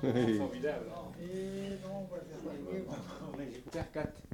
Formidable. Et donc, on va faire 4.